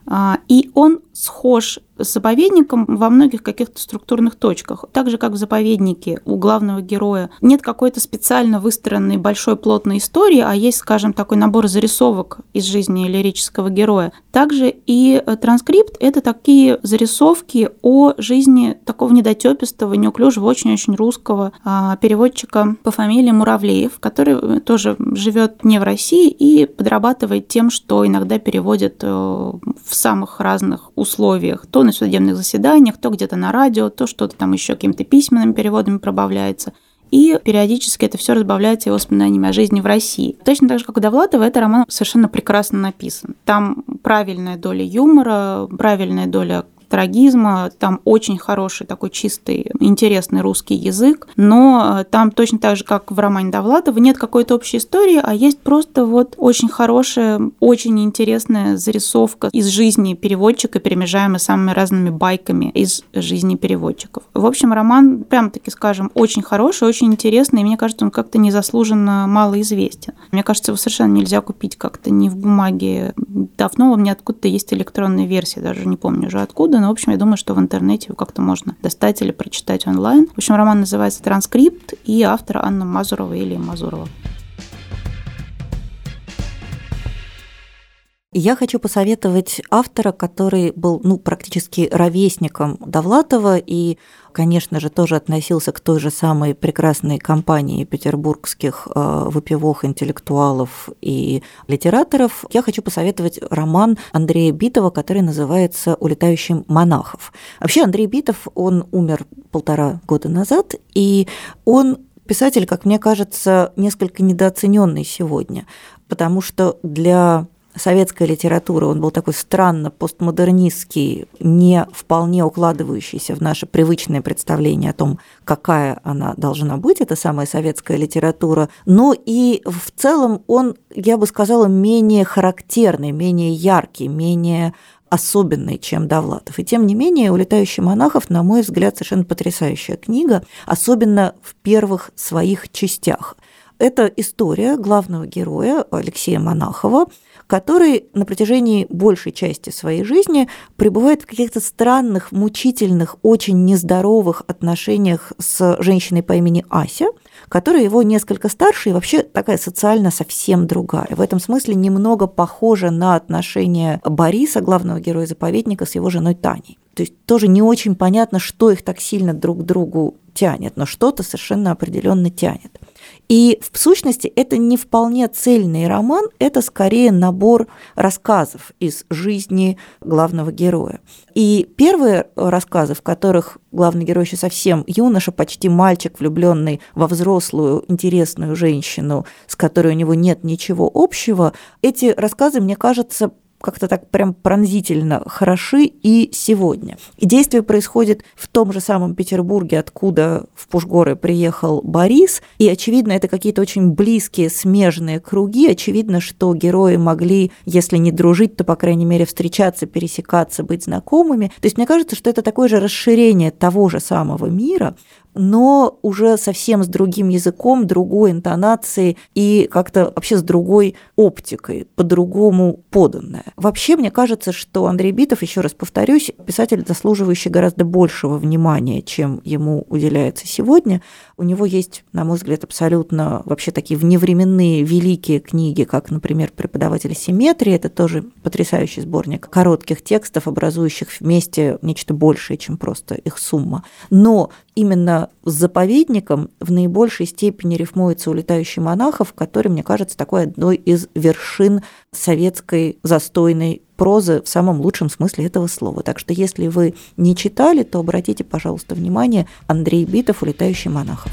А, и он схож с заповедником во многих каких-то структурных точках. Так же, как в заповеднике у главного героя нет какой-то специально выстроенной большой плотной истории, а есть, скажем, такой набор зарисовок из жизни лирического героя. Также и э, транскрипт – это такие зарисовки о жизни такого недотепистого, неуклюжего, очень-очень русского а, переводчика по фамилии Муравлеев, который э, тоже живет не в России и подрабатывает тем, что иногда переводит э, в самых разных условиях. То на судебных заседаниях, то где-то на радио, то что-то там еще какими-то письменными переводами пробавляется. И периодически это все разбавляется его воспоминаниями о жизни в России. Точно так же, как у Довлатова, этот роман совершенно прекрасно написан. Там правильная доля юмора, правильная доля трагизма, там очень хороший такой чистый, интересный русский язык, но э, там точно так же, как в романе Довлатова, нет какой-то общей истории, а есть просто вот очень хорошая, очень интересная зарисовка из жизни переводчика, перемежаемая самыми разными байками из жизни переводчиков. В общем, роман, прям таки скажем, очень хороший, очень интересный, и мне кажется, он как-то незаслуженно мало известен. Мне кажется, его совершенно нельзя купить как-то не в бумаге. Давно у меня откуда-то есть электронная версия, даже не помню уже откуда, года, но, в общем, я думаю, что в интернете его как-то можно достать или прочитать онлайн. В общем, роман называется «Транскрипт» и автор Анна Мазурова или Мазурова. Я хочу посоветовать автора, который был ну, практически ровесником Довлатова и, конечно же, тоже относился к той же самой прекрасной компании петербургских э, выпивох, интеллектуалов и литераторов. Я хочу посоветовать роман Андрея Битова, который называется «Улетающий монахов». Вообще Андрей Битов, он умер полтора года назад, и он писатель, как мне кажется, несколько недооцененный сегодня, потому что для советская литература, он был такой странно постмодернистский, не вполне укладывающийся в наше привычное представление о том, какая она должна быть, это самая советская литература, но и в целом он, я бы сказала, менее характерный, менее яркий, менее особенный, чем Довлатов. И тем не менее, «Улетающий монахов», на мой взгляд, совершенно потрясающая книга, особенно в первых своих частях. Это история главного героя Алексея Монахова, который на протяжении большей части своей жизни пребывает в каких-то странных, мучительных, очень нездоровых отношениях с женщиной по имени Ася, которая его несколько старше и вообще такая социально совсем другая. В этом смысле немного похожа на отношения Бориса, главного героя заповедника, с его женой Таней. То есть тоже не очень понятно, что их так сильно друг к другу тянет, но что-то совершенно определенно тянет. И в сущности это не вполне цельный роман, это скорее набор рассказов из жизни главного героя. И первые рассказы, в которых главный герой еще совсем юноша, почти мальчик, влюбленный во взрослую, интересную женщину, с которой у него нет ничего общего, эти рассказы, мне кажется, как-то так прям пронзительно хороши и сегодня. И действие происходит в том же самом Петербурге, откуда в Пушгоры приехал Борис, и, очевидно, это какие-то очень близкие, смежные круги. Очевидно, что герои могли, если не дружить, то, по крайней мере, встречаться, пересекаться, быть знакомыми. То есть мне кажется, что это такое же расширение того же самого мира, но уже совсем с другим языком, другой интонацией и как-то вообще с другой оптикой, по-другому поданная. Вообще, мне кажется, что Андрей Битов, еще раз повторюсь, писатель, заслуживающий гораздо большего внимания, чем ему уделяется сегодня. У него есть, на мой взгляд, абсолютно вообще такие вневременные великие книги, как, например, «Преподаватель симметрии». Это тоже потрясающий сборник коротких текстов, образующих вместе нечто большее, чем просто их сумма. Но именно с заповедником в наибольшей степени рифмуется улетающий монахов, который, мне кажется, такой одной из вершин советской застойной прозы в самом лучшем смысле этого слова. Так что если вы не читали, то обратите, пожалуйста, внимание Андрей Битов «Улетающий монахов».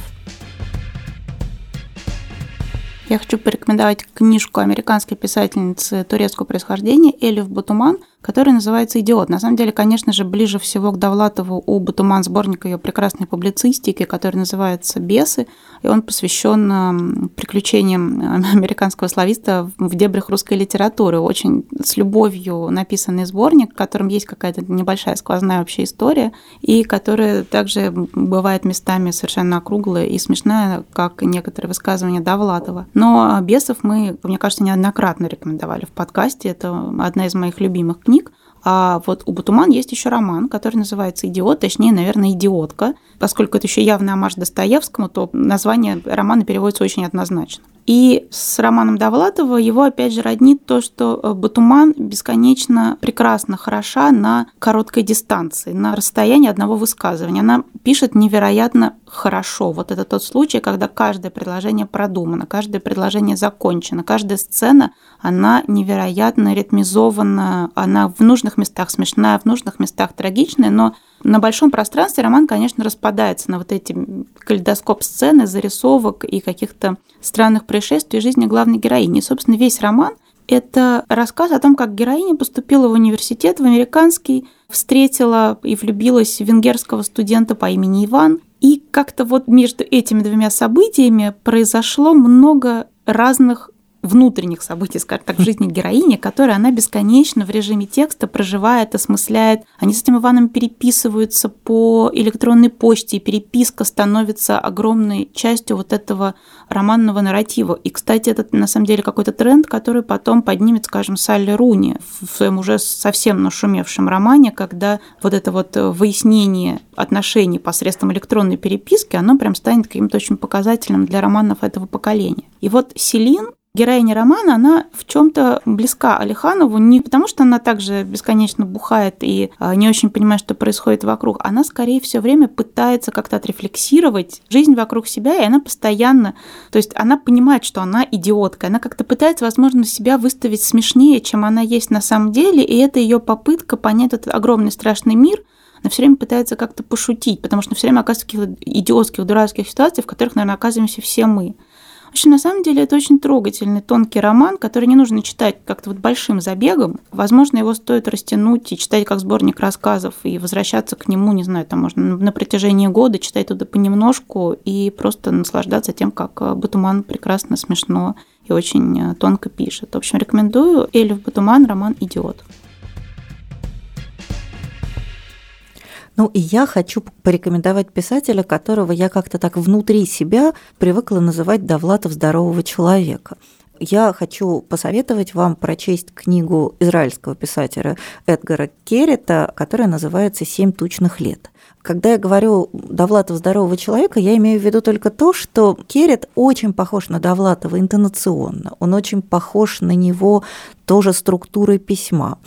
Я хочу порекомендовать книжку американской писательницы турецкого происхождения Элиф Батуман – который называется «Идиот». На самом деле, конечно же, ближе всего к Довлатову у Батуман сборника ее прекрасной публицистики, который называется «Бесы», и он посвящен приключениям *laughs* американского слависта в дебрях русской литературы. Очень с любовью написанный сборник, в котором есть какая-то небольшая сквозная вообще история, и которая также бывает местами совершенно округлая и смешная, как некоторые высказывания Довлатова. Но «Бесов» мы, мне кажется, неоднократно рекомендовали в подкасте. Это одна из моих любимых книг книг. А вот у Батуман есть еще роман, который называется «Идиот», точнее, наверное, «Идиотка». Поскольку это еще явный амаш Достоевскому, то название романа переводится очень однозначно. И с романом Довлатова его опять же роднит то, что э, Батуман бесконечно прекрасно хороша на короткой дистанции, на расстоянии одного высказывания. Она пишет невероятно хорошо. Вот это тот случай, когда каждое предложение продумано, каждое предложение закончено, каждая сцена, она невероятно ритмизована, она в нужных местах смешная, в нужных местах трагичная, но на большом пространстве роман, конечно, распадается на вот эти калейдоскоп сцены, зарисовок и каких-то странных происшествий жизни главной героини. И, собственно, весь роман – это рассказ о том, как героиня поступила в университет, в американский, встретила и влюбилась в венгерского студента по имени Иван. И как-то вот между этими двумя событиями произошло много разных внутренних событий, скажем так, в жизни героини, которые она бесконечно в режиме текста проживает, осмысляет. Они с этим Иваном переписываются по электронной почте, и переписка становится огромной частью вот этого романного нарратива. И, кстати, это на самом деле какой-то тренд, который потом поднимет, скажем, Салли Руни в своем уже совсем нашумевшем романе, когда вот это вот выяснение отношений посредством электронной переписки, оно прям станет каким-то очень показательным для романов этого поколения. И вот Селин героиня романа, она в чем-то близка Алиханову не потому, что она также бесконечно бухает и а, не очень понимает, что происходит вокруг. Она скорее все время пытается как-то отрефлексировать жизнь вокруг себя, и она постоянно, то есть она понимает, что она идиотка, она как-то пытается, возможно, себя выставить смешнее, чем она есть на самом деле, и это ее попытка понять этот огромный страшный мир, она все время пытается как-то пошутить, потому что все время оказывается в каких-то идиотских, дурацких ситуациях, в которых, наверное, оказываемся все мы. В общем, на самом деле это очень трогательный, тонкий роман, который не нужно читать как-то вот большим забегом. Возможно, его стоит растянуть и читать как сборник рассказов и возвращаться к нему, не знаю, там можно на протяжении года читать туда понемножку и просто наслаждаться тем, как э, Батуман прекрасно, смешно и очень э, тонко пишет. В общем, рекомендую Эльф Батуман роман «Идиот». Ну и я хочу порекомендовать писателя, которого я как-то так внутри себя привыкла называть Довлатов здорового человека. Я хочу посоветовать вам прочесть книгу израильского писателя Эдгара Керрита, которая называется «Семь тучных лет». Когда я говорю Довлатов здорового человека, я имею в виду только то, что Керет очень похож на Довлатова интонационно, он очень похож на него тоже структурой письма.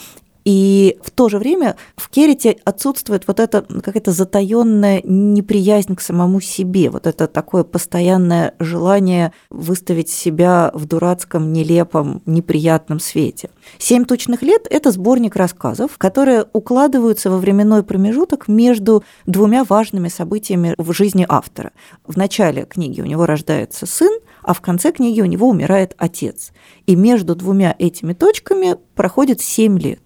И в то же время в Керрите отсутствует вот эта какая-то затаенная неприязнь к самому себе, вот это такое постоянное желание выставить себя в дурацком, нелепом, неприятном свете. «Семь точных лет» – это сборник рассказов, которые укладываются во временной промежуток между двумя важными событиями в жизни автора. В начале книги у него рождается сын, а в конце книги у него умирает отец. И между двумя этими точками проходит семь лет.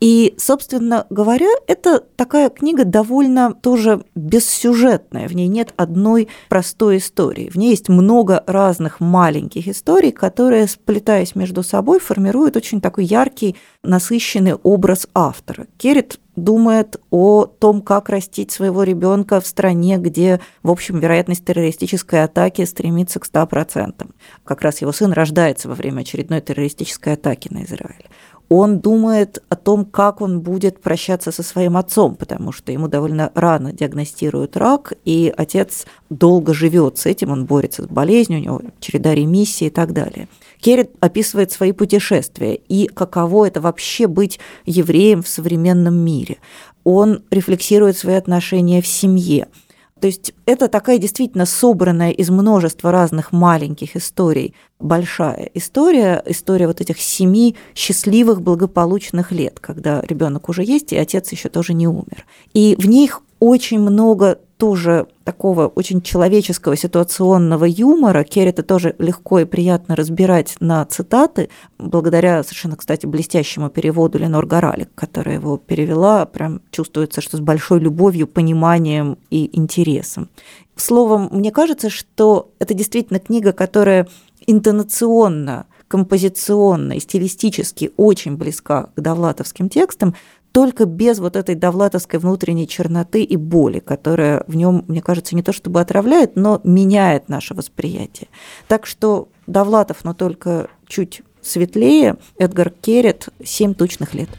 И, собственно говоря, это такая книга довольно тоже бессюжетная. В ней нет одной простой истории. В ней есть много разных маленьких историй, которые, сплетаясь между собой, формируют очень такой яркий, насыщенный образ автора. Керрит думает о том, как растить своего ребенка в стране, где, в общем, вероятность террористической атаки стремится к 100%. Как раз его сын рождается во время очередной террористической атаки на Израиль он думает о том, как он будет прощаться со своим отцом, потому что ему довольно рано диагностируют рак, и отец долго живет с этим, он борется с болезнью, у него череда ремиссии и так далее. Керрит описывает свои путешествия и каково это вообще быть евреем в современном мире. Он рефлексирует свои отношения в семье – то есть это такая действительно собранная из множества разных маленьких историй большая история, история вот этих семи счастливых, благополучных лет, когда ребенок уже есть, и отец еще тоже не умер. И в них очень много тоже такого очень человеческого ситуационного юмора. Керрита тоже легко и приятно разбирать на цитаты, благодаря совершенно, кстати, блестящему переводу Ленор Горалик, которая его перевела. Прям чувствуется, что с большой любовью, пониманием и интересом. Словом, мне кажется, что это действительно книга, которая интонационно, композиционно и стилистически очень близка к довлатовским текстам, только без вот этой довлатовской внутренней черноты и боли, которая в нем, мне кажется, не то чтобы отравляет, но меняет наше восприятие. Так что Довлатов, но только чуть светлее, Эдгар Керрит «Семь тучных лет».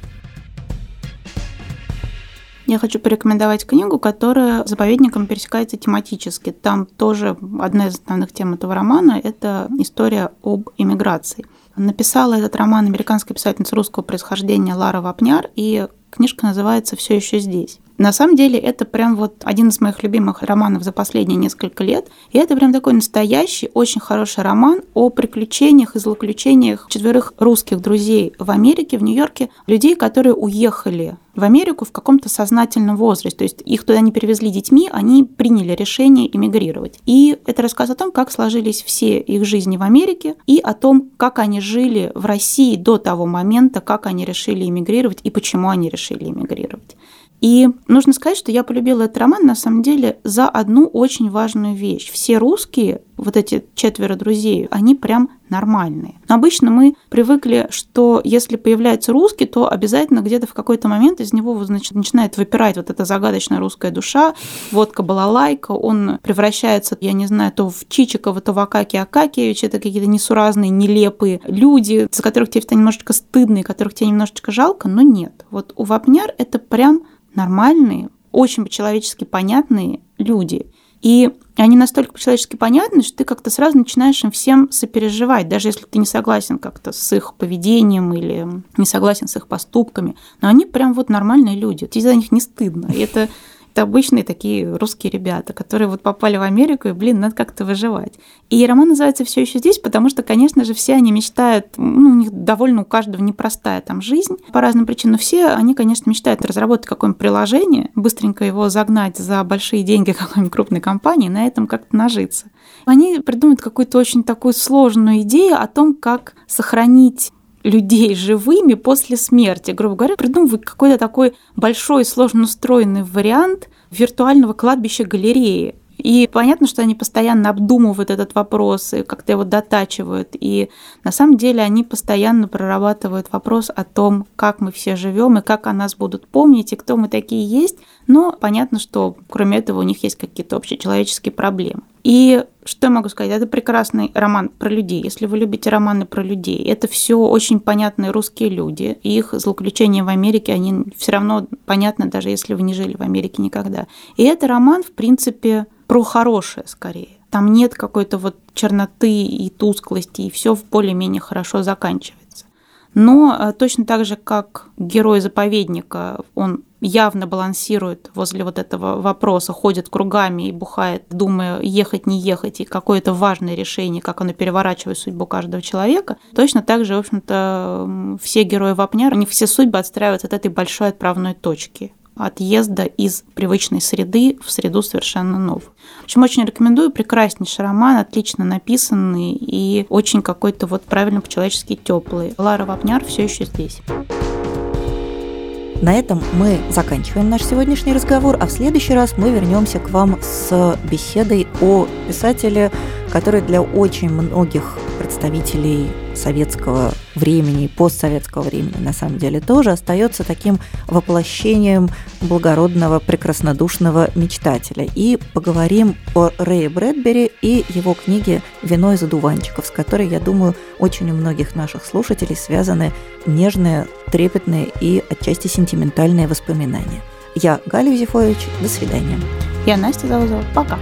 Я хочу порекомендовать книгу, которая заповедником пересекается тематически. Там тоже одна из основных тем этого романа – это история об иммиграции. Написала этот роман американская писательница русского происхождения Лара Вапняр, и Книжка называется «Все еще здесь». На самом деле это прям вот один из моих любимых романов за последние несколько лет. И это прям такой настоящий, очень хороший роман о приключениях и злоключениях четверых русских друзей в Америке, в Нью-Йорке, людей, которые уехали в Америку в каком-то сознательном возрасте. То есть их туда не перевезли детьми, они приняли решение эмигрировать. И это рассказ о том, как сложились все их жизни в Америке и о том, как они жили в России до того момента, как они решили эмигрировать и почему они решили эмигрировать. И нужно сказать, что я полюбила этот роман на самом деле за одну очень важную вещь. Все русские, вот эти четверо друзей, они прям нормальные. Но обычно мы привыкли, что если появляется русский, то обязательно где-то в какой-то момент из него значит, начинает выпирать вот эта загадочная русская душа, водка балалайка, он превращается, я не знаю, то в Чичикова, то в Акаки Акакевич, это какие-то несуразные, нелепые люди, за которых тебе немножечко стыдно и которых тебе немножечко жалко, но нет. Вот у Вапняр это прям нормальные, очень по-человечески понятные люди. И они настолько по-человечески понятны, что ты как-то сразу начинаешь им всем сопереживать, даже если ты не согласен как-то с их поведением или не согласен с их поступками. Но они прям вот нормальные люди. Тебе за них не стыдно. И это это обычные такие русские ребята, которые вот попали в Америку, и, блин, надо как-то выживать. И роман называется все еще здесь, потому что, конечно же, все они мечтают, ну, у них довольно у каждого непростая там жизнь по разным причинам, все они, конечно, мечтают разработать какое-нибудь приложение, быстренько его загнать за большие деньги *laughs* какой-нибудь крупной компании, на этом как-то нажиться. Они придумают какую-то очень такую сложную идею о том, как сохранить людей живыми после смерти. Грубо говоря, придумывают какой-то такой большой, сложно устроенный вариант виртуального кладбища галереи. И понятно, что они постоянно обдумывают этот вопрос и как-то его дотачивают. И на самом деле они постоянно прорабатывают вопрос о том, как мы все живем и как о нас будут помнить, и кто мы такие есть. Но понятно, что кроме этого у них есть какие-то общечеловеческие проблемы. И что я могу сказать? Это прекрасный роман про людей. Если вы любите романы про людей, это все очень понятные русские люди. Их злоключения в Америке, они все равно понятны, даже если вы не жили в Америке никогда. И это роман, в принципе, про хорошее скорее. Там нет какой-то вот черноты и тусклости, и все более-менее хорошо заканчивается. Но э, точно так же, как герой заповедника, он явно балансирует возле вот этого вопроса, ходит кругами и бухает, думая, ехать, не ехать, и какое-то важное решение, как оно переворачивает судьбу каждого человека. Точно так же, в общем-то, все герои Вапняра, они все судьбы отстраиваются от этой большой отправной точки отъезда из привычной среды в среду совершенно новую. В общем, очень рекомендую. Прекраснейший роман, отлично написанный и очень какой-то вот правильно по-человечески теплый. Лара Вапняр все еще здесь. На этом мы заканчиваем наш сегодняшний разговор, а в следующий раз мы вернемся к вам с беседой о писателе, который для очень многих представителей советского времени и постсоветского времени на самом деле тоже остается таким воплощением благородного, прекраснодушного мечтателя. И поговорим о Рэе Брэдбери и его книге «Вино из одуванчиков», с которой, я думаю, очень у многих наших слушателей связаны нежные, трепетные и отчасти сентиментальные воспоминания. Я Галя Юзефович. До свидания. Я Настя Заузова. Пока.